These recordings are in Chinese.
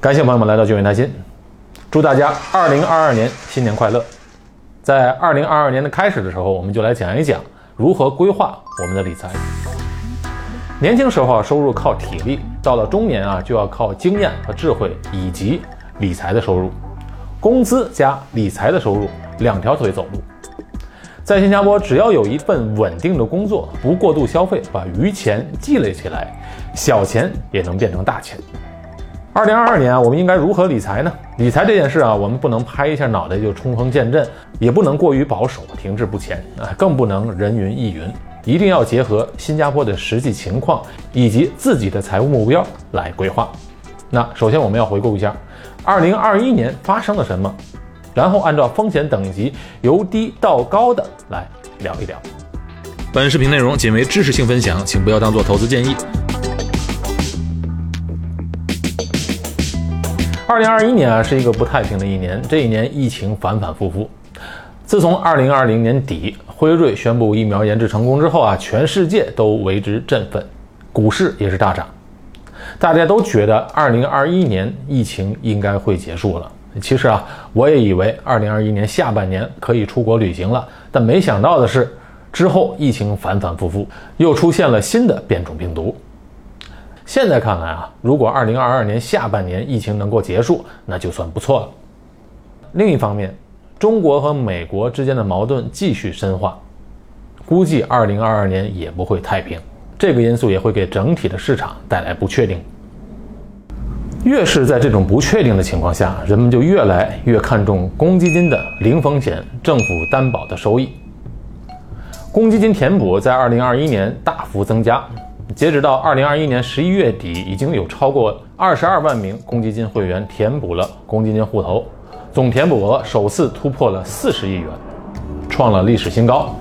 感谢朋友们来到聚源谈心，祝大家二零二二年新年快乐。在二零二二年的开始的时候，我们就来讲一讲如何规划我们的理财。年轻时候啊，收入靠体力；到了中年啊，就要靠经验和智慧以及理财的收入。工资加理财的收入，两条腿走路。在新加坡，只要有一份稳定的工作，不过度消费，把余钱积累起来，小钱也能变成大钱。二零二二年，我们应该如何理财呢？理财这件事啊，我们不能拍一下脑袋就冲锋陷阵，也不能过于保守停滞不前啊，更不能人云亦云。一定要结合新加坡的实际情况以及自己的财务目标来规划。那首先我们要回顾一下，二零二一年发生了什么，然后按照风险等级由低到高的来聊一聊。本视频内容仅为知识性分享，请不要当做投资建议。二零二一年啊是一个不太平的一年，这一年疫情反反复复。自从二零二零年底辉瑞宣布疫苗研制成功之后啊，全世界都为之振奋，股市也是大涨。大家都觉得二零二一年疫情应该会结束了。其实啊，我也以为二零二一年下半年可以出国旅行了，但没想到的是，之后疫情反反复复，又出现了新的变种病毒。现在看来啊，如果二零二二年下半年疫情能够结束，那就算不错了。另一方面，中国和美国之间的矛盾继续深化，估计二零二二年也不会太平。这个因素也会给整体的市场带来不确定。越是在这种不确定的情况下，人们就越来越看重公积金的零风险、政府担保的收益。公积金填补在二零二一年大幅增加，截止到二零二一年十一月底，已经有超过二十二万名公积金会员填补了公积金户头。总填补额首次突破了四十亿元，创了历史新高，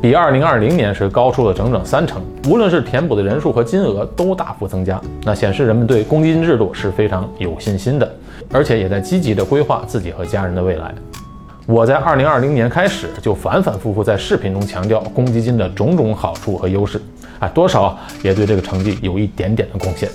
比二零二零年是高出了整整三成。无论是填补的人数和金额都大幅增加，那显示人们对公积金制度是非常有信心的，而且也在积极的规划自己和家人的未来。我在二零二零年开始就反反复复在视频中强调公积金的种种好处和优势，啊，多少也对这个成绩有一点点的贡献。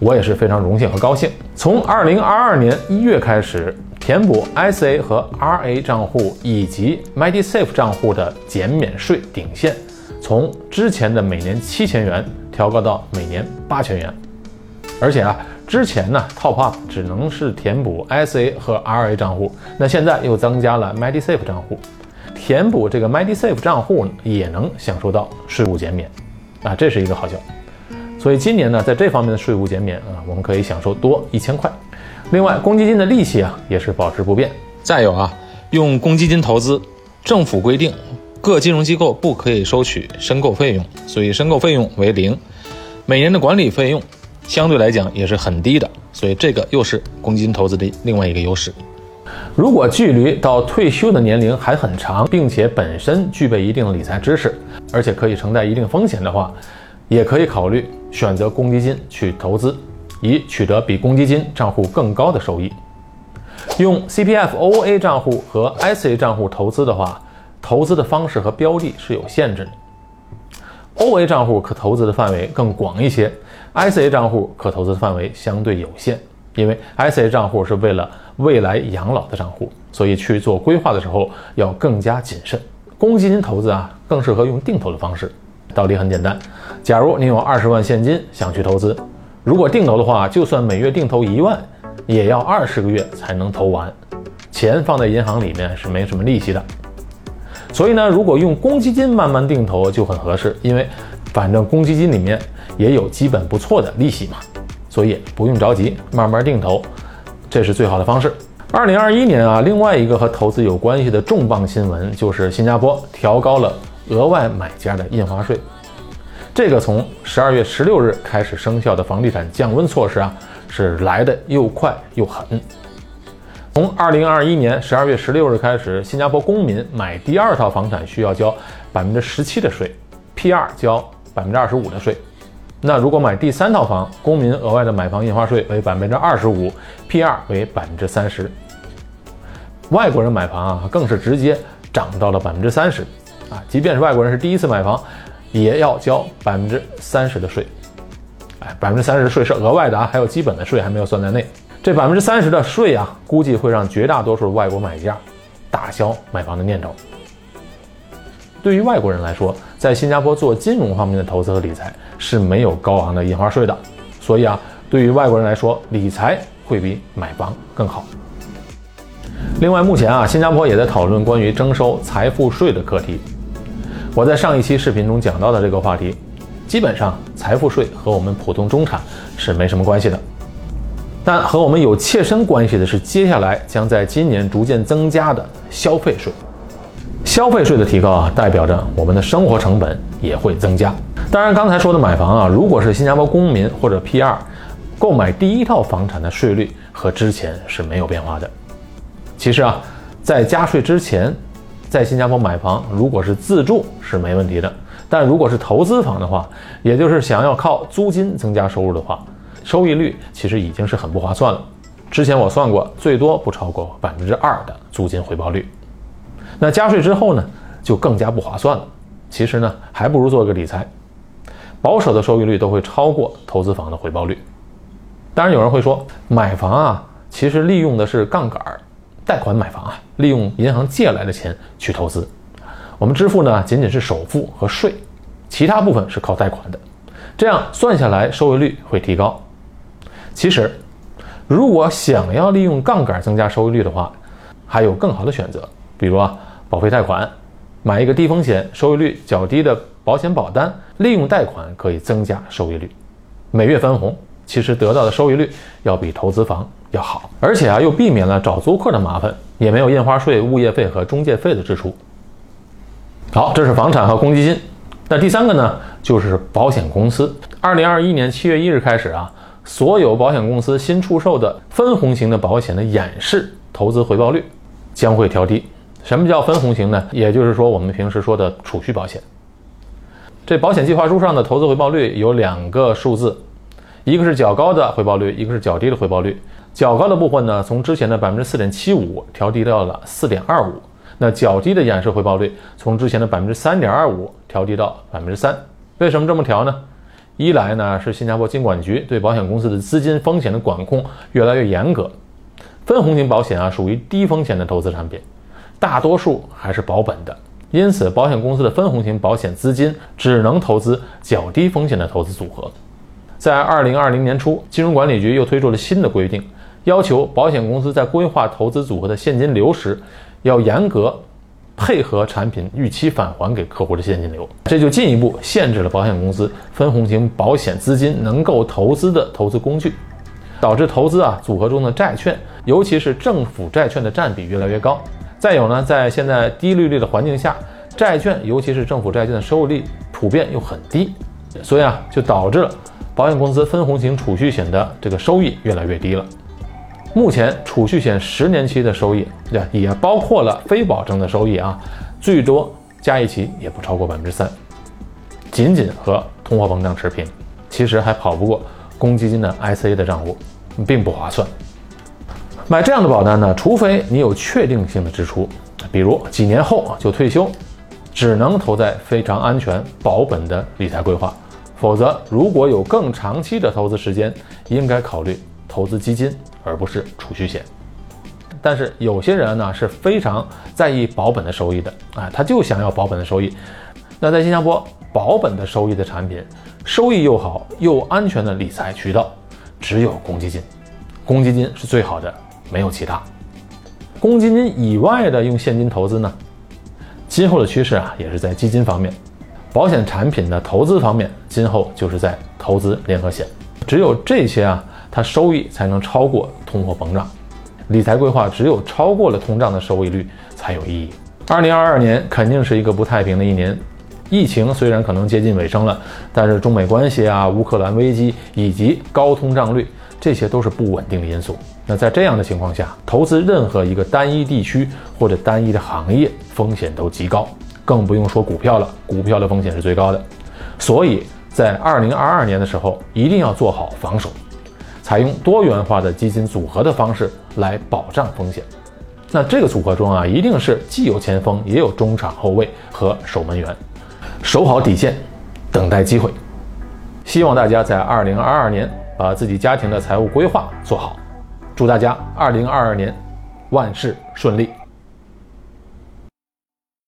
我也是非常荣幸和高兴。从二零二二年一月开始。填补 SA 和 RA 账户以及 MediSafe 账户的减免税顶线，从之前的每年七千元调高到每年八千元。而且啊，之前呢 Top Up 只能是填补 SA 和 RA 账户，那现在又增加了 MediSafe 账户，填补这个 MediSafe 账户也能享受到税务减免啊，这是一个好消息。所以今年呢，在这方面的税务减免啊，我们可以享受多一千块。另外，公积金的利息啊也是保持不变。再有啊，用公积金投资，政府规定各金融机构不可以收取申购费用，所以申购费用为零。每年的管理费用相对来讲也是很低的，所以这个又是公积金投资的另外一个优势。如果距离到退休的年龄还很长，并且本身具备一定的理财知识，而且可以承担一定风险的话，也可以考虑选择公积金去投资。以取得比公积金账户更高的收益。用 CPF OA 账户和 SA 账户投资的话，投资的方式和标的是有限制的。OA 账户可投资的范围更广一些，SA 账户可投资的范围相对有限。因为 SA 账户是为了未来养老的账户，所以去做规划的时候要更加谨慎。公积金投资啊，更适合用定投的方式。道理很简单，假如你有二十万现金想去投资。如果定投的话，就算每月定投一万，也要二十个月才能投完。钱放在银行里面是没什么利息的。所以呢，如果用公积金慢慢定投就很合适，因为反正公积金里面也有基本不错的利息嘛，所以不用着急，慢慢定投，这是最好的方式。二零二一年啊，另外一个和投资有关系的重磅新闻就是新加坡调高了额外买家的印花税。这个从十二月十六日开始生效的房地产降温措施啊，是来的又快又狠。从二零二一年十二月十六日开始，新加坡公民买第二套房产需要交百分之十七的税，P 二交百分之二十五的税。那如果买第三套房，公民额外的买房印花税为百分之二十五，P 二为百分之三十。外国人买房啊，更是直接涨到了百分之三十啊！即便是外国人是第一次买房。也要交百分之三十的税，哎，百分之三十的税是额外的啊，还有基本的税还没有算在内。这百分之三十的税啊，估计会让绝大多数外国买家打消买房的念头。对于外国人来说，在新加坡做金融方面的投资和理财是没有高昂的印花税的，所以啊，对于外国人来说，理财会比买房更好。另外，目前啊，新加坡也在讨论关于征收财富税的课题。我在上一期视频中讲到的这个话题，基本上财富税和我们普通中产是没什么关系的，但和我们有切身关系的是，接下来将在今年逐渐增加的消费税。消费税的提高啊，代表着我们的生活成本也会增加。当然，刚才说的买房啊，如果是新加坡公民或者 PR 购买第一套房产的税率和之前是没有变化的。其实啊，在加税之前，在新加坡买房如果是自住是没问题的，但如果是投资房的话，也就是想要靠租金增加收入的话，收益率其实已经是很不划算了。之前我算过，最多不超过百分之二的租金回报率。那加税之后呢，就更加不划算了。其实呢，还不如做个理财，保守的收益率都会超过投资房的回报率。当然，有人会说，买房啊，其实利用的是杠杆儿，贷款买房啊，利用银行借来的钱去投资。我们支付呢，仅仅是首付和税，其他部分是靠贷款的。这样算下来，收益率会提高。其实，如果想要利用杠杆增加收益率的话，还有更好的选择，比如啊。保费贷款，买一个低风险、收益率较低的保险保单，利用贷款可以增加收益率。每月分红，其实得到的收益率要比投资房要好，而且啊又避免了找租客的麻烦，也没有印花税、物业费和中介费的支出。好，这是房产和公积金。那第三个呢，就是保险公司。二零二一年七月一日开始啊，所有保险公司新出售的分红型的保险的演示投资回报率将会调低。什么叫分红型呢？也就是说，我们平时说的储蓄保险。这保险计划书上的投资回报率有两个数字，一个是较高的回报率，一个是较低的回报率。较高的部分呢，从之前的百分之四点七五调低到了四点二五。那较低的演示回报率，从之前的百分之三点二五调低到百分之三。为什么这么调呢？一来呢，是新加坡金管局对保险公司的资金风险的管控越来越严格。分红型保险啊，属于低风险的投资产品。大多数还是保本的，因此保险公司的分红型保险资金只能投资较低风险的投资组合。在二零二零年初，金融管理局又推出了新的规定，要求保险公司在规划投资组合的现金流时，要严格配合产品预期返还给客户的现金流。这就进一步限制了保险公司分红型保险资金能够投资的投资工具，导致投资啊组合中的债券，尤其是政府债券的占比越来越高。再有呢，在现在低利率的环境下，债券尤其是政府债券的收益率普遍又很低，所以啊，就导致了保险公司分红型储蓄险的这个收益越来越低了。目前储蓄险十年期的收益，对，也包括了非保证的收益啊，最多加一起也不超过百分之三，仅仅和通货膨胀持平，其实还跑不过公积金的 ICA 的账户，并不划算。买这样的保单呢，除非你有确定性的支出，比如几年后就退休，只能投在非常安全保本的理财规划。否则，如果有更长期的投资时间，应该考虑投资基金而不是储蓄险。但是有些人呢是非常在意保本的收益的，啊，他就想要保本的收益。那在新加坡，保本的收益的产品，收益又好又安全的理财渠道，只有公积金。公积金是最好的。没有其他，公积金以外的用现金投资呢？今后的趋势啊，也是在基金方面，保险产品的投资方面，今后就是在投资联合险。只有这些啊，它收益才能超过通货膨胀。理财规划只有超过了通胀的收益率才有意义。二零二二年肯定是一个不太平的一年，疫情虽然可能接近尾声了，但是中美关系啊、乌克兰危机以及高通胀率，这些都是不稳定的因素。那在这样的情况下，投资任何一个单一地区或者单一的行业风险都极高，更不用说股票了。股票的风险是最高的，所以在二零二二年的时候，一定要做好防守，采用多元化的基金组合的方式来保障风险。那这个组合中啊，一定是既有前锋，也有中场后卫和守门员，守好底线，等待机会。希望大家在二零二二年把自己家庭的财务规划做好。祝大家二零二二年万事顺利。